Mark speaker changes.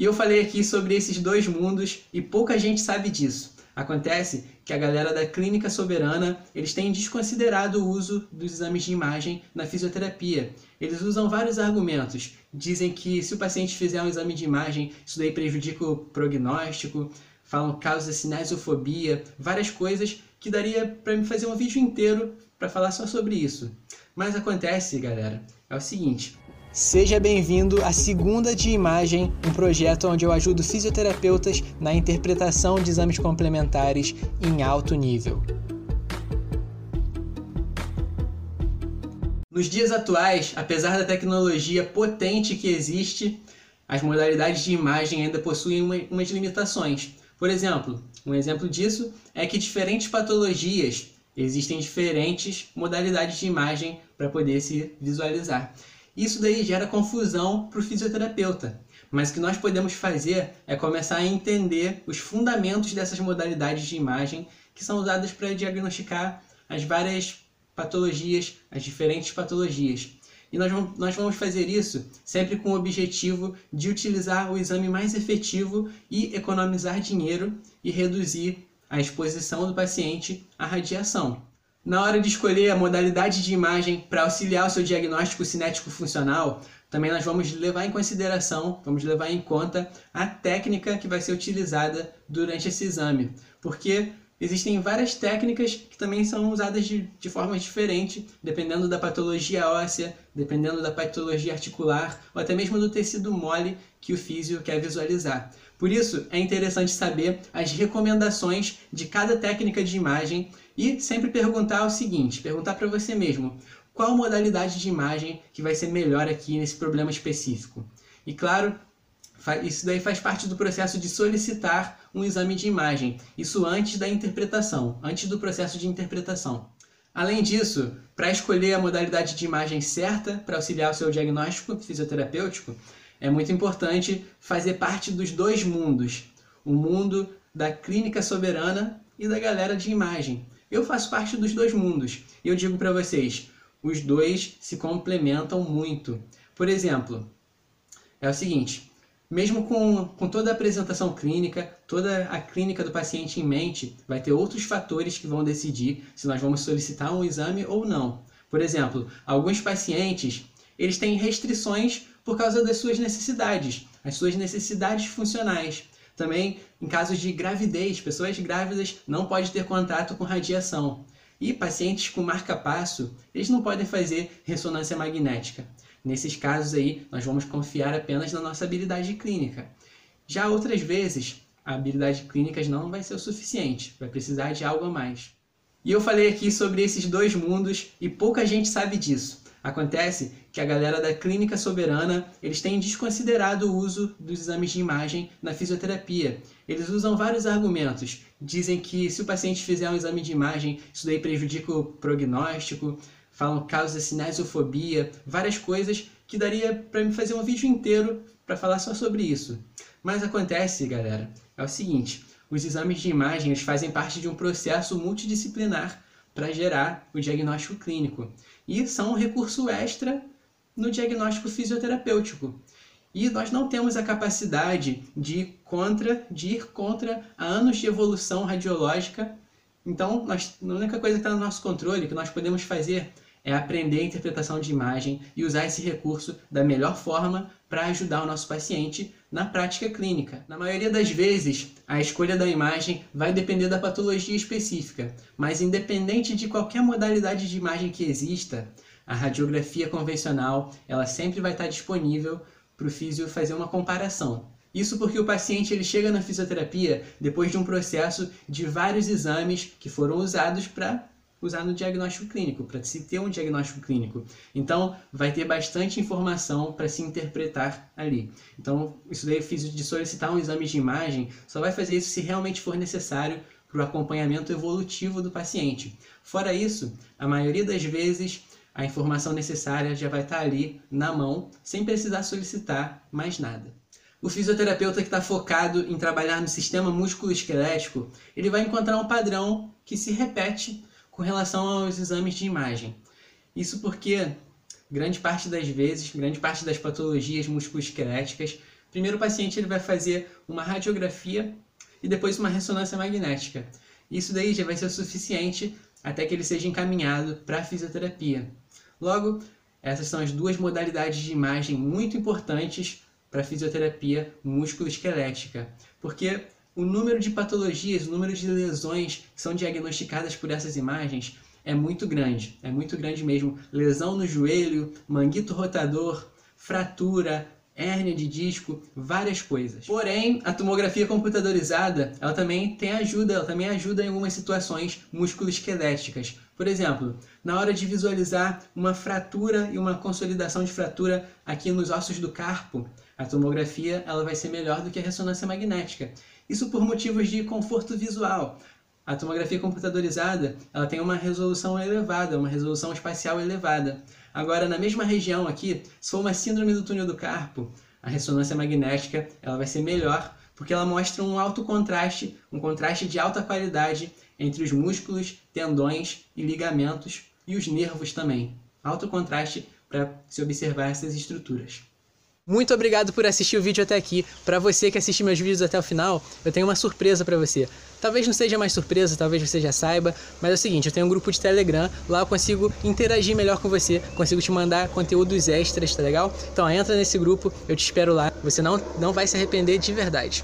Speaker 1: E eu falei aqui sobre esses dois mundos e pouca gente sabe disso. Acontece que a galera da clínica soberana, eles têm desconsiderado o uso dos exames de imagem na fisioterapia. Eles usam vários argumentos. Dizem que se o paciente fizer um exame de imagem, isso daí prejudica o prognóstico, falam causa cinesiofobia, várias coisas que daria para me fazer um vídeo inteiro para falar só sobre isso. Mas acontece, galera, é o seguinte, Seja bem-vindo à Segunda de Imagem, um projeto onde eu ajudo fisioterapeutas na interpretação de exames complementares em alto nível. Nos dias atuais, apesar da tecnologia potente que existe, as modalidades de imagem ainda possuem umas limitações. Por exemplo, um exemplo disso é que diferentes patologias existem diferentes modalidades de imagem para poder se visualizar. Isso daí gera confusão para o fisioterapeuta. Mas o que nós podemos fazer é começar a entender os fundamentos dessas modalidades de imagem que são usadas para diagnosticar as várias patologias, as diferentes patologias. E nós vamos, fazer isso sempre com o objetivo de utilizar o exame mais efetivo e economizar dinheiro e reduzir a exposição do paciente à radiação. Na hora de escolher a modalidade de imagem para auxiliar o seu diagnóstico cinético funcional, também nós vamos levar em consideração, vamos levar em conta a técnica que vai ser utilizada durante esse exame, porque existem várias técnicas que também são usadas de, de forma diferente, dependendo da patologia óssea, dependendo da patologia articular ou até mesmo do tecido mole que o físio quer visualizar. Por isso, é interessante saber as recomendações de cada técnica de imagem e sempre perguntar o seguinte, perguntar para você mesmo, qual modalidade de imagem que vai ser melhor aqui nesse problema específico. E claro, isso daí faz parte do processo de solicitar um exame de imagem, isso antes da interpretação, antes do processo de interpretação. Além disso, para escolher a modalidade de imagem certa para auxiliar o seu diagnóstico fisioterapêutico, é muito importante fazer parte dos dois mundos, o mundo da clínica soberana e da galera de imagem. Eu faço parte dos dois mundos e eu digo para vocês, os dois se complementam muito. Por exemplo, é o seguinte, mesmo com, com toda a apresentação clínica, toda a clínica do paciente em mente, vai ter outros fatores que vão decidir se nós vamos solicitar um exame ou não. Por exemplo, alguns pacientes eles têm restrições por causa das suas necessidades, as suas necessidades funcionais. Também em casos de gravidez, pessoas grávidas não podem ter contato com radiação. E pacientes com marca-passo, eles não podem fazer ressonância magnética. Nesses casos aí, nós vamos confiar apenas na nossa habilidade clínica. Já outras vezes, a habilidade clínica não vai ser o suficiente, vai precisar de algo a mais. E eu falei aqui sobre esses dois mundos e pouca gente sabe disso. Acontece que a galera da clínica soberana, eles têm desconsiderado o uso dos exames de imagem na fisioterapia. Eles usam vários argumentos. Dizem que se o paciente fizer um exame de imagem, isso daí prejudica o prognóstico, falam causa cinesiofobia, várias coisas que daria para me fazer um vídeo inteiro para falar só sobre isso. Mas acontece, galera, é o seguinte, os exames de imagem eles fazem parte de um processo multidisciplinar para gerar o diagnóstico clínico e são um recurso extra no diagnóstico fisioterapêutico. E nós não temos a capacidade de ir contra, de ir contra anos de evolução radiológica. Então, nós, a única coisa que está no nosso controle, que nós podemos fazer, é aprender a interpretação de imagem e usar esse recurso da melhor forma para ajudar o nosso paciente na prática clínica. Na maioria das vezes, a escolha da imagem vai depender da patologia específica, mas independente de qualquer modalidade de imagem que exista, a radiografia convencional ela sempre vai estar disponível para o físio fazer uma comparação. Isso porque o paciente ele chega na fisioterapia depois de um processo de vários exames que foram usados para usar no diagnóstico clínico, para se ter um diagnóstico clínico. Então, vai ter bastante informação para se interpretar ali. Então, isso daí eu fiz de solicitar um exame de imagem, só vai fazer isso se realmente for necessário para o acompanhamento evolutivo do paciente. Fora isso, a maioria das vezes a informação necessária já vai estar ali na mão, sem precisar solicitar mais nada. O fisioterapeuta que está focado em trabalhar no sistema músculo-esquelético, ele vai encontrar um padrão que se repete com relação aos exames de imagem. Isso porque grande parte das vezes, grande parte das patologias musculoesqueléticas Primeiro o paciente ele vai fazer uma radiografia e depois uma ressonância magnética. Isso daí já vai ser suficiente até que ele seja encaminhado para a fisioterapia. Logo, essas são as duas modalidades de imagem muito importantes para a fisioterapia músculo-esquelética, porque o número de patologias, o número de lesões que são diagnosticadas por essas imagens é muito grande, é muito grande mesmo. Lesão no joelho, manguito rotador, fratura, hérnia de disco, várias coisas. Porém, a tomografia computadorizada, ela também tem ajuda, ela também ajuda em algumas situações musculoesqueléticas. Por exemplo, na hora de visualizar uma fratura e uma consolidação de fratura aqui nos ossos do carpo, a tomografia ela vai ser melhor do que a ressonância magnética. Isso por motivos de conforto visual. A tomografia computadorizada ela tem uma resolução elevada, uma resolução espacial elevada. Agora, na mesma região aqui, se for uma síndrome do túnel do carpo, a ressonância magnética ela vai ser melhor porque ela mostra um alto contraste, um contraste de alta qualidade entre os músculos, tendões e ligamentos e os nervos também. Alto contraste para se observar essas estruturas. Muito obrigado por assistir o vídeo até aqui. Para você que assiste meus vídeos até o final, eu tenho uma surpresa para você. Talvez não seja mais surpresa, talvez você já saiba, mas é o seguinte, eu tenho um grupo de Telegram, lá eu consigo interagir melhor com você, consigo te mandar conteúdos extras, tá legal? Então entra nesse grupo, eu te espero lá, você não, não vai se arrepender de verdade.